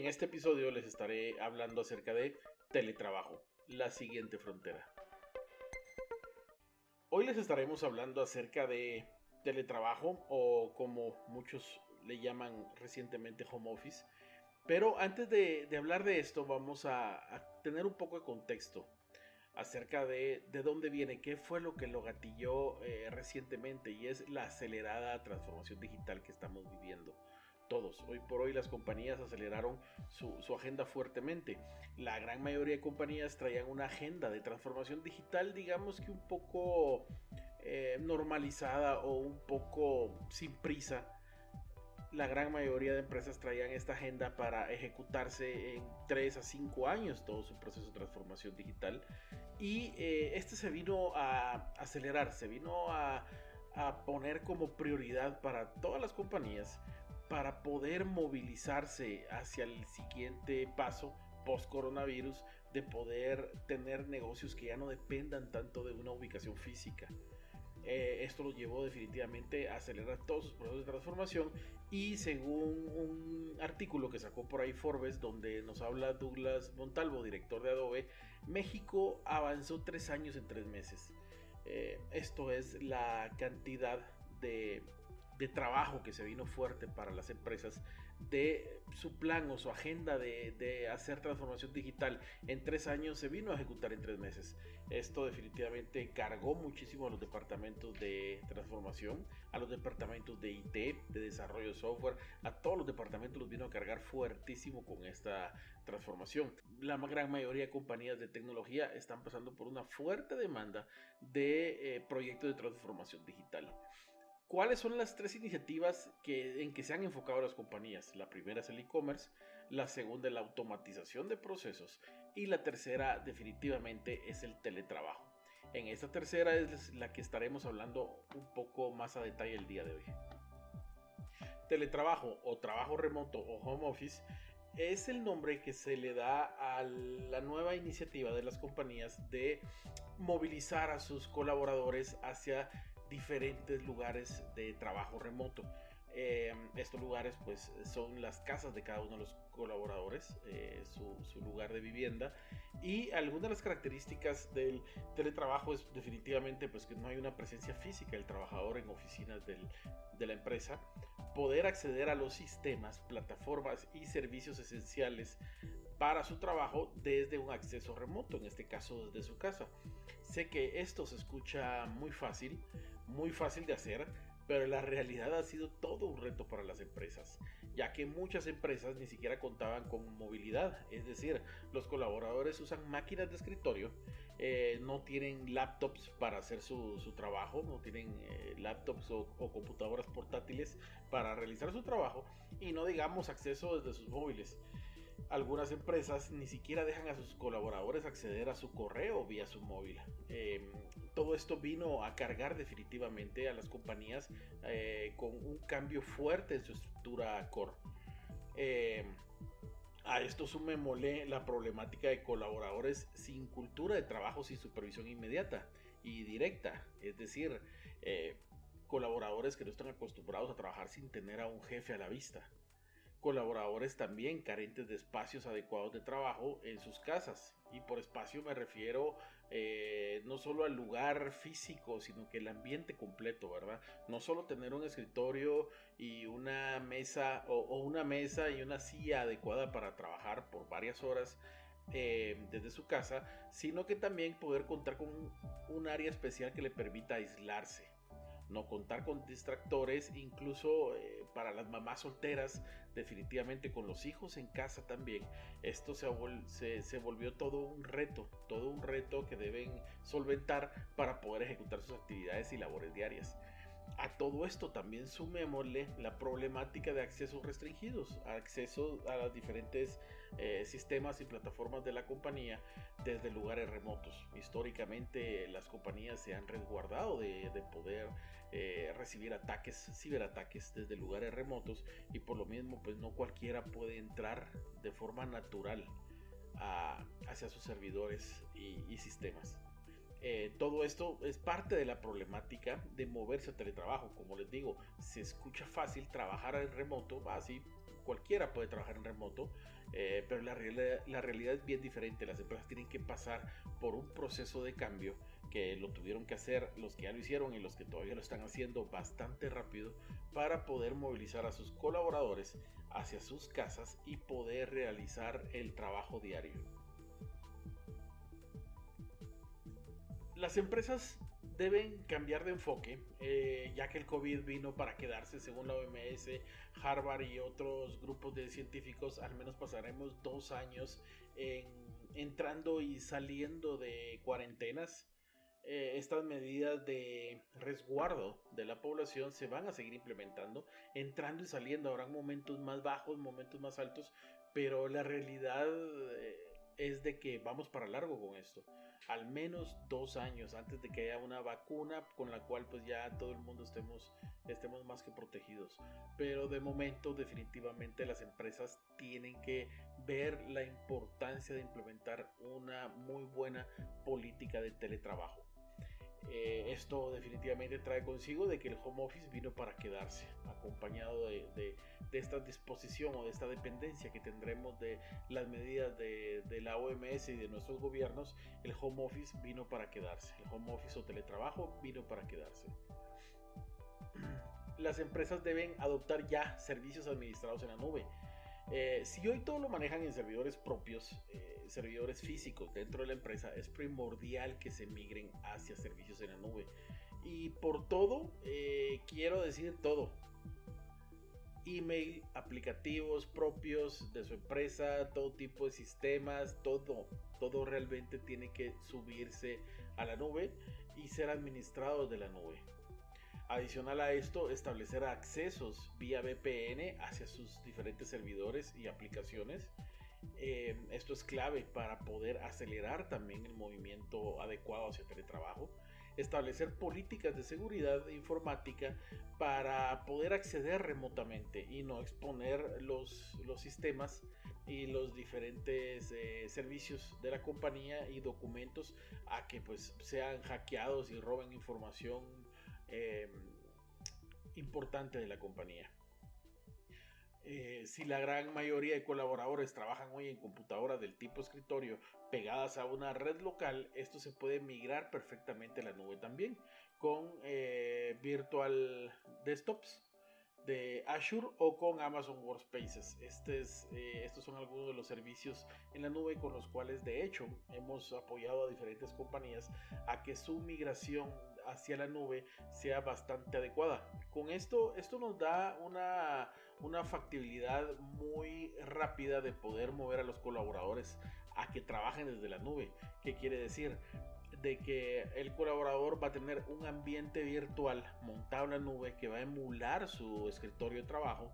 En este episodio les estaré hablando acerca de teletrabajo, la siguiente frontera. Hoy les estaremos hablando acerca de teletrabajo o como muchos le llaman recientemente home office. Pero antes de, hablar de esto vamos a, tener un poco de contexto acerca de, de dónde viene, qué fue lo que lo gatilló eh, recientemente y es la acelerada transformación digital que estamos viviendo todos. Hoy por hoy las compañías aceleraron su, agenda fuertemente. La gran mayoría de compañías traían una agenda de transformación digital, digamos que un poco eh, normalizada o un poco sin prisa. La gran mayoría de empresas traían esta agenda para ejecutarse en 3 a 5 años todo su proceso de transformación digital. Y eh, este se vino a acelerar, se vino a, a poner como prioridad para todas las compañías para poder movilizarse hacia el siguiente paso post coronavirus de poder tener negocios que ya no dependan tanto de una ubicación física. Eh, esto lo llevó definitivamente a acelerar todos sus procesos de transformación y según un artículo que sacó por ahí Forbes donde nos habla Douglas Montalvo, director de Adobe, México avanzó tres años en tres meses. Eh, esto es la cantidad de de trabajo que se vino fuerte para las empresas, de su plan o su agenda de, hacer transformación digital en tres años se vino a ejecutar en tres meses. Esto definitivamente cargó muchísimo a los departamentos de transformación, a los departamentos de IT, de desarrollo de software, a todos los departamentos los vino a cargar fuertísimo con esta transformación. La gran mayoría de compañías de tecnología están pasando por una fuerte demanda de eh, proyectos de transformación digital. ¿Cuáles son las tres iniciativas en que se han enfocado las compañías? La primera es el e-commerce, la segunda es la automatización de procesos y la tercera definitivamente es el teletrabajo. En esta tercera es la que estaremos hablando un poco más a detalle el día de hoy. Teletrabajo o trabajo remoto o home office es el nombre que se le da a la nueva iniciativa de las compañías de movilizar a sus colaboradores hacia diferentes lugares de trabajo remoto. Eh, estos lugares pues son las casas de cada uno de los colaboradores, eh, su, lugar de vivienda y algunas de las características del teletrabajo es definitivamente pues que no hay una presencia física del trabajador en oficinas de la empresa, poder acceder a los sistemas, plataformas y servicios esenciales para su trabajo desde un acceso remoto, en este caso desde su casa. Sé que esto se escucha muy fácil, muy fácil de hacer, pero la realidad ha sido todo un reto para las empresas, ya que muchas empresas ni siquiera contaban con movilidad, es decir, los colaboradores usan máquinas de escritorio, eh, no tienen laptops para hacer su, trabajo, no tienen eh, laptops o, o computadoras portátiles para realizar su trabajo y no digamos acceso desde sus móviles algunas empresas ni siquiera dejan a sus colaboradores acceder a su correo vía su móvil. Em, todo esto vino a cargar definitivamente a las compañías eh, con un cambio fuerte en su estructura core. Em, a esto sumémosle la problemática de colaboradores sin cultura de trabajo, sin supervisión inmediata y directa. Es decir, eh, colaboradores que no están acostumbrados a trabajar sin tener a un jefe a la vista colaboradores también carentes de espacios adecuados de trabajo en sus casas. Y por espacio me refiero eh, no solo al lugar físico, sino que el ambiente completo, ¿verdad? No solo tener un escritorio y una mesa o, una mesa y una silla adecuada para trabajar por varias horas. Eh, desde su casa, sino que también poder contar con un área especial que le permita aislarse, no contar con distractores, incluso eh, para las mamás solteras, definitivamente con los hijos en casa también. Esto se, se, volvió todo un reto, todo un reto que deben solventar para poder ejecutar sus actividades y labores diarias. A todo esto también sumémosle la problemática de accesos restringidos, acceso a los diferentes eh, sistemas y plataformas de la compañía desde lugares remotos. Históricamente las compañías se han resguardado de, poder eh, recibir ataques, ciberataques desde lugares remotos y por lo mismo pues no cualquiera puede entrar de forma natural hacia sus servidores y sistemas. Eh, todo esto es parte de la problemática de moverse a teletrabajo. Como les digo, se escucha fácil trabajar en remoto, así cualquiera puede trabajar en remoto, eh, pero la, la realidad es bien diferente. Las empresas tienen que pasar por un proceso de cambio que lo tuvieron que hacer los que ya lo hicieron y los que todavía lo están haciendo bastante rápido para poder movilizar a sus colaboradores hacia sus casas y poder realizar el trabajo diario. Las empresas deben cambiar de enfoque, eh, ya que el COVID vino para quedarse, según la OMS, Harvard y otros grupos de científicos, al menos pasaremos dos años entrando y saliendo de cuarentenas. Eh, estas medidas de resguardo de la población se van a seguir implementando, entrando y saliendo. Habrá momentos más bajos, momentos más altos, pero la realidad eh, es de que vamos para largo con esto al menos dos años antes de que haya una vacuna con la cual pues ya todo el mundo estemos, estemos más que protegidos. Pero de momento definitivamente las empresas tienen que ver la importancia de implementar una muy buena política de teletrabajo. Eh, esto definitivamente trae consigo de que el home office vino para quedarse, acompañado de, esta disposición o de esta dependencia que tendremos de las medidas de, de, la OMS y de nuestros gobiernos, el home office vino para quedarse, el home office o teletrabajo vino para quedarse. Las empresas deben adoptar ya servicios administrados en la nube. Eh, si hoy todo lo manejan en servidores propios, eh, servidores físicos dentro de la empresa, es primordial que se migren hacia servicios en la nube. Y por todo, eh, quiero decir todo. Email, aplicativos propios de su empresa, todo tipo de sistemas, todo, todo realmente tiene que subirse a la nube y ser administrado de la nube. Adicional a esto, establecer accesos vía VPN hacia sus diferentes servidores y aplicaciones. Eh, esto es clave para poder acelerar también el movimiento adecuado hacia teletrabajo. Establecer políticas de seguridad informática para poder acceder remotamente y no exponer los, los sistemas y los diferentes eh, servicios de la compañía y documentos a que pues sean hackeados y roben información Em, importante de la compañía. Eh, si la gran mayoría de colaboradores trabajan hoy en computadoras del tipo escritorio pegadas a una red local, esto se puede migrar perfectamente a la nube también con eh, virtual desktops de Azure o con Amazon Workspaces. Este es, eh, estos son algunos de los servicios en la nube con los cuales de hecho hemos apoyado a diferentes compañías a que su migración hacia la nube sea bastante adecuada. Con esto, esto nos da una, una factibilidad muy rápida de poder mover a los colaboradores a que trabajen desde la nube. ¿Qué quiere decir? de que el colaborador va a tener un ambiente virtual montado en la nube que va a emular su escritorio de trabajo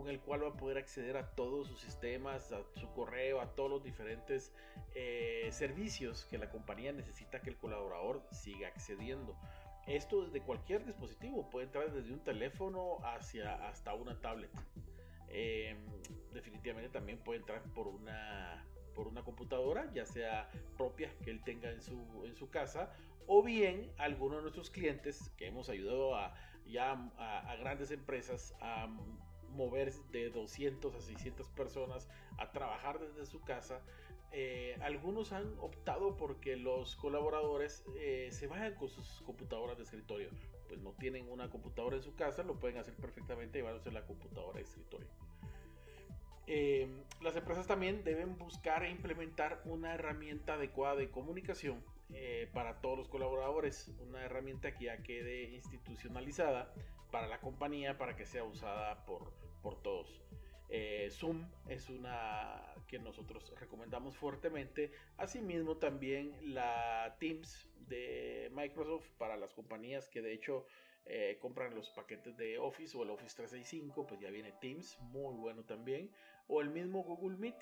con el cual va a poder acceder a todos sus sistemas, a su correo, a todos los diferentes eh, servicios que la compañía necesita que el colaborador siga accediendo. Esto desde cualquier dispositivo, puede entrar desde un teléfono hacia hasta una tablet. Em, definitivamente también puede entrar por una por una computadora, ya sea propia que él tenga en su, en su casa, o bien algunos de nuestros clientes que hemos ayudado a, ya a, a grandes empresas a mover de 200 a 600 personas a trabajar desde su casa. Eh, algunos han optado porque los colaboradores eh, se vayan con sus computadoras de escritorio. Pues no tienen una computadora en su casa, lo pueden hacer perfectamente llevándose la computadora de escritorio. Eh, las empresas también deben buscar e implementar una herramienta adecuada de comunicación para todos los colaboradores, una herramienta que ya quede institucionalizada para la compañía para que sea usada por, por todos. Eh, Zoom es una que nosotros recomendamos fuertemente. Asimismo también la Teams de Microsoft para las compañías que de hecho eh, compran los paquetes de Office o el Office 365, pues ya viene Teams, muy bueno también. O el mismo Google Meet,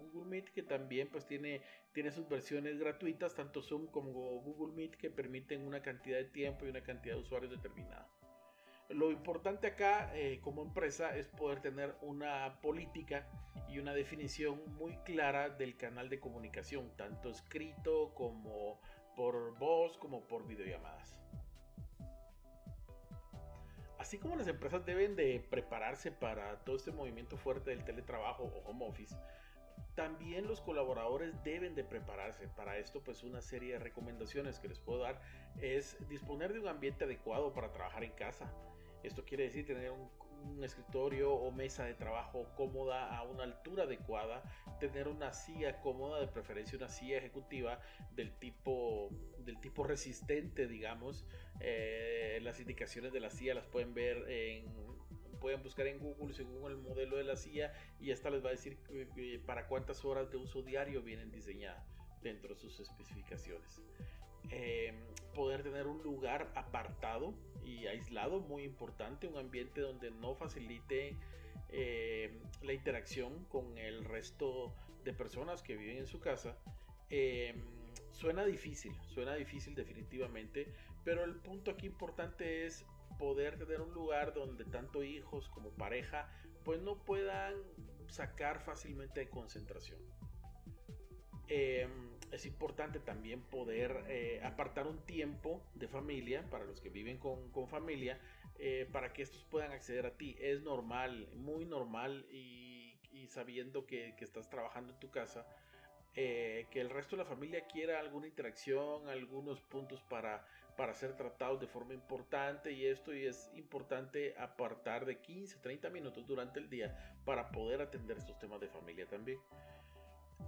Google Meet que también pues tiene, tiene sus versiones gratuitas, tanto Zoom como Google Meet que permiten una cantidad de tiempo y una cantidad de usuarios determinada. Lo importante acá eh, como empresa es poder tener una política y una definición muy clara del canal de comunicación, tanto escrito como por voz como por videollamadas. así como las empresas deben de prepararse para todo este movimiento fuerte del teletrabajo o home office, también los colaboradores deben de prepararse para esto, pues una serie de recomendaciones que les puedo dar es disponer de un ambiente adecuado para trabajar en casa. Esto quiere decir tener un, escritorio o mesa de trabajo cómoda a una altura adecuada, tener una silla cómoda, de preferencia una silla ejecutiva del tipo, del tipo resistente, digamos. Eh, las indicaciones de la silla las pueden ver en pueden buscar en Google según el modelo de la silla y esta les va a decir para cuántas horas de uso diario vienen diseñadas dentro de sus especificaciones. Em, poder tener un lugar apartado y aislado, muy importante, un ambiente donde no facilite em, la interacción con el resto de personas que viven en su casa. Em, suena difícil, suena difícil definitivamente, pero el punto aquí importante es poder tener un lugar donde tanto hijos como pareja pues no puedan sacar fácilmente de concentración. Em, es importante también poder eh, apartar un tiempo de familia para los que viven con, familia eh, para que estos puedan acceder a ti. Es normal, muy normal y, sabiendo que, que, estás trabajando en tu casa, eh, que el resto de la familia quiera alguna interacción, algunos puntos para para ser tratados de forma importante y esto y es importante apartar de 15, 30 minutos durante el día para poder atender estos temas de familia también.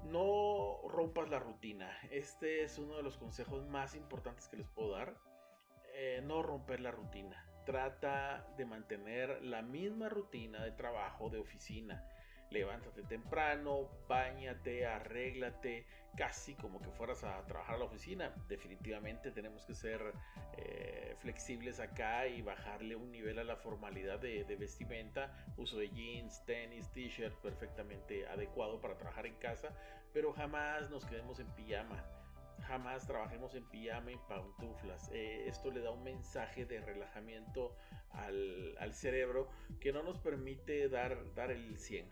No rompas la rutina. Este es uno de los consejos más importantes que les puedo dar. Eh, no romper la rutina. Trata de mantener la misma rutina de trabajo, de oficina levántate temprano, bañate, arréglate, casi como que fueras a trabajar a la oficina. Definitivamente tenemos que ser eh, flexibles acá y bajarle un nivel a la formalidad de, vestimenta. Uso de jeans, tenis, t-shirt perfectamente adecuado para trabajar en casa, pero jamás nos quedemos en pijama. Jamás trabajemos en pijama y pantuflas. Eh, esto le da un mensaje de relajamiento al, al, cerebro que no nos permite dar, dar el 100.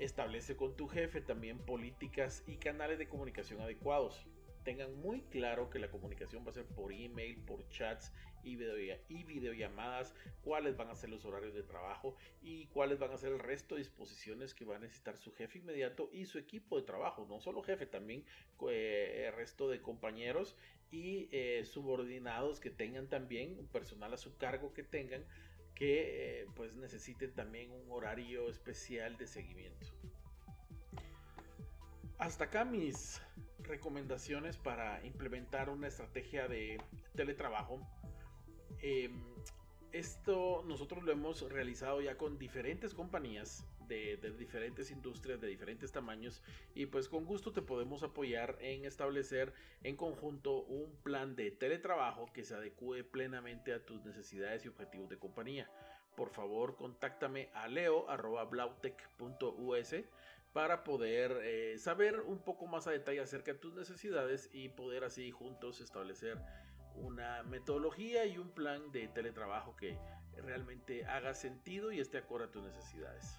Establece con tu jefe también políticas y canales de comunicación adecuados. Tengan muy claro que la comunicación va a ser por email, por chats y, y videollamadas, cuáles van a ser los horarios de trabajo y cuáles van a ser el resto de disposiciones que va a necesitar su jefe inmediato y su equipo de trabajo. No solo jefe, también eh, el resto de compañeros y eh, subordinados que tengan también, personal a su cargo que tengan que eh, pues necesiten también un horario especial de seguimiento. Hasta acá mis recomendaciones para implementar una estrategia de teletrabajo. Em, esto nosotros lo hemos realizado ya con diferentes compañías de, diferentes industrias de diferentes tamaños y pues con gusto te podemos apoyar en establecer en conjunto un plan de teletrabajo que se adecue plenamente a tus necesidades y objetivos de compañía. Por favor, contáctame a leo.blautech.us para poder eh, saber un poco más a detalle acerca de tus necesidades y poder así juntos establecer una metodología y un plan de teletrabajo que realmente haga sentido y esté acorde a tus necesidades.